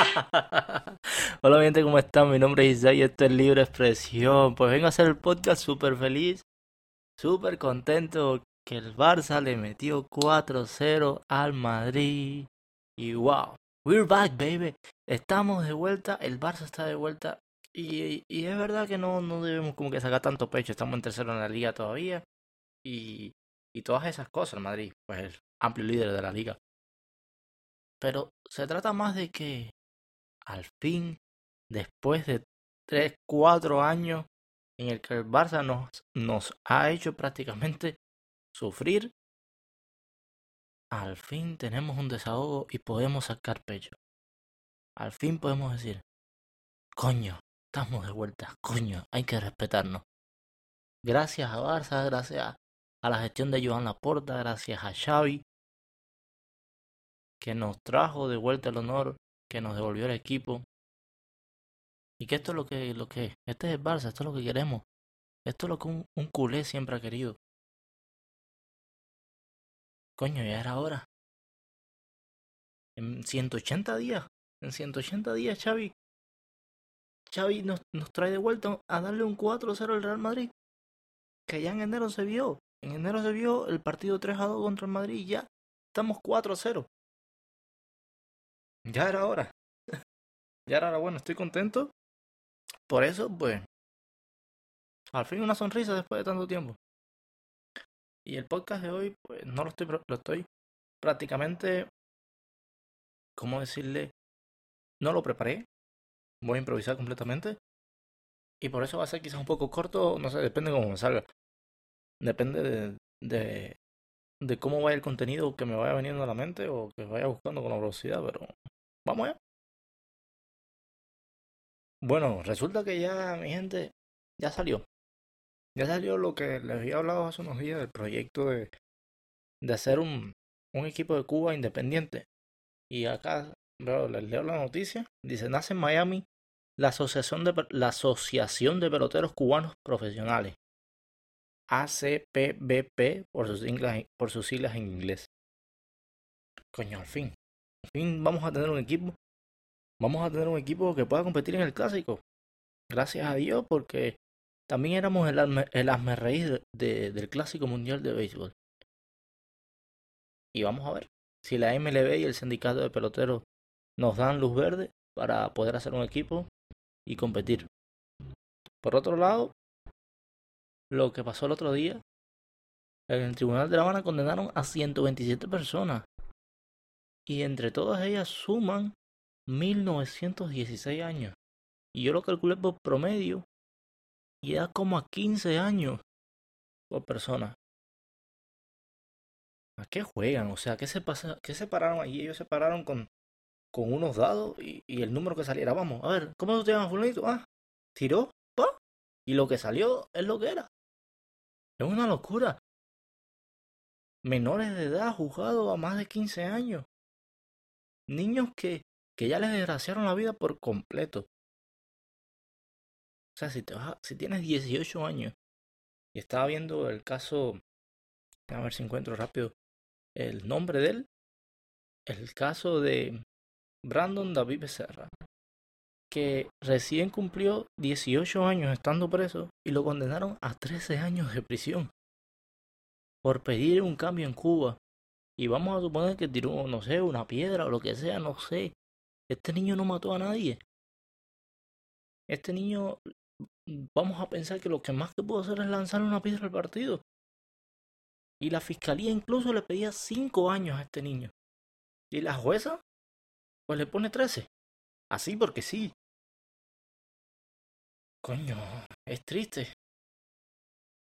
Hola gente, ¿cómo están? Mi nombre es Isai y esto es Libre Expresión. Pues vengo a hacer el podcast súper feliz, súper contento que el Barça le metió 4-0 al Madrid. Y wow, we're back baby. Estamos de vuelta, el Barça está de vuelta. Y, y es verdad que no, no debemos como que sacar tanto pecho, estamos en tercero en la liga todavía. Y, y todas esas cosas, el Madrid, pues el amplio líder de la liga. Pero se trata más de que al fin, después de 3, 4 años en el que el Barça nos, ha hecho prácticamente sufrir, al fin tenemos un desahogo y podemos sacar pecho. Al fin podemos decir, coño, estamos de vuelta, coño, hay que respetarnos. Gracias a Barça, gracias a la gestión de Joan Laporta, gracias a Xavi, que nos trajo de vuelta el honor, que nos devolvió el equipo. Y que esto es lo que, lo que, este es el Barça, esto es lo que queremos. Esto es lo que un, culé siempre ha querido. Coño, ya era hora. En 180 días, en 180 días, Xavi. Xavi nos, nos trae de vuelta a darle un 4-0 al Real Madrid. Que ya en enero se vio. En enero se vio el partido 3-2 contra el Madrid y ya estamos 4-0. Ya era hora. ya era hora, bueno, estoy contento. Por eso, pues, al fin una sonrisa después de tanto tiempo. Y el podcast de hoy, pues, no lo estoy, lo estoy prácticamente, ¿cómo decirle? No lo preparé. Voy a improvisar completamente. Y por eso va a ser quizás un poco corto, no sé, depende de cómo me salga. Depende de, de, de cómo vaya el contenido que me vaya veniendo a la mente o que vaya buscando con la velocidad, pero vamos allá. Bueno, resulta que ya, mi gente, ya salió. Ya salió lo que les había hablado hace unos días del proyecto de, de hacer un, un equipo de Cuba independiente. Y acá, veo, les leo la noticia. Dice, nace en Miami la Asociación de, la Asociación de Peloteros Cubanos Profesionales. ACPBP por sus, siglas, en inglés. Coño, al fin. Al fin vamos a tener un equipo. Vamos a tener un equipo que pueda competir en el clásico. Gracias a Dios, porque también éramos el asme, el asme del clásico mundial de béisbol. Y vamos a ver si la MLB y el sindicato de peloteros nos dan luz verde para poder hacer un equipo y competir. Por otro lado, lo que pasó el otro día. En el Tribunal de La Habana condenaron a 127 personas. Y entre todas ellas suman 1916 años. Y yo lo calculé por promedio. Y da como a 15 años por persona. ¿A qué juegan? O sea, ¿qué se pasa? ¿Qué separaron allí? Ellos separaron con, con unos dados y, y, el número que saliera. Vamos, a ver, ¿cómo tú te llamas, fulanito? Ah, tiró, pa, y lo que salió es lo que era. Es una locura. Menores de edad juzgados a más de 15 años. Niños que, que ya les desgraciaron la vida por completo. O sea, si, te vas, si tienes 18 años y estaba viendo el caso, a ver si encuentro rápido el nombre de él, el caso de Brandon David Becerra, que recién cumplió 18 años estando preso y lo condenaron a 13 años de prisión por pedir un cambio en Cuba. Y vamos a suponer que tiró, no sé, una piedra o lo que sea, no sé. Este niño no mató a nadie. Este niño, vamos a pensar que lo que más que pudo hacer es lanzar una piedra al partido. Y la fiscalía incluso le pedía 5 años a este niño. Y la jueza, pues le pone 13. Así porque sí. Coño, es triste.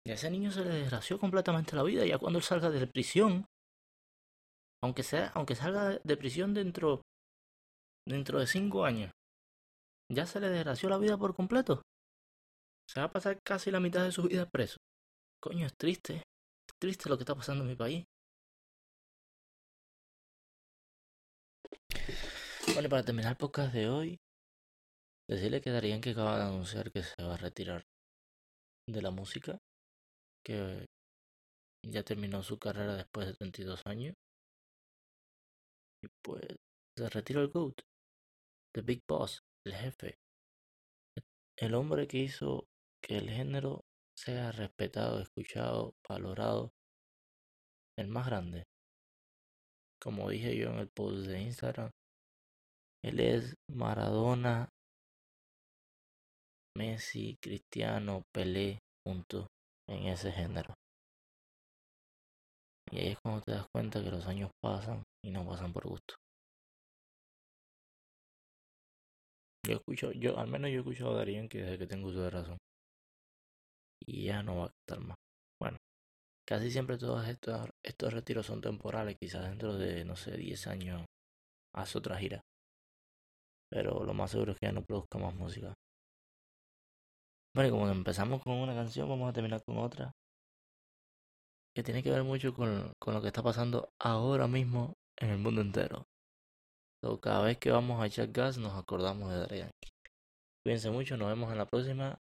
Y a ese niño se le desgració completamente la vida. Ya cuando salga de prisión, aunque sea, aunque salga de prisión dentro, dentro de cinco años, ya se le desgració la vida por completo. Se va a pasar casi la mitad de su vida preso. Coño, es triste. Es triste lo que está pasando en mi país. Bueno, para terminar el podcast de hoy, decirle que Darían que acaba de anunciar que se va a retirar de la música, que ya terminó su carrera después de 32 años. Y pues se retiró el GOAT. The Big Boss, el jefe. El hombre que hizo que el género sea respetado, escuchado, valorado. El más grande. Como dije yo en el post de Instagram, él es Maradona, Messi, Cristiano, Pelé, juntos en ese género. Y ahí es cuando te das cuenta que los años pasan y no pasan por gusto. Yo escucho, yo, al menos yo he escuchado a Darían que desde que tengo uso de razón. Y ya no va a estar más. Bueno, casi siempre todos estos, estos retiros son temporales, quizás dentro de, no sé, 10 años hace otra gira. Pero lo más seguro es que ya no produzca más música. Bueno, como empezamos con una canción, vamos a terminar con otra. Que tiene que ver mucho con, lo que está pasando ahora mismo en el mundo entero. cada vez que vamos a echar gas nos acordamos de Darían. Cuídense mucho, nos vemos en la próxima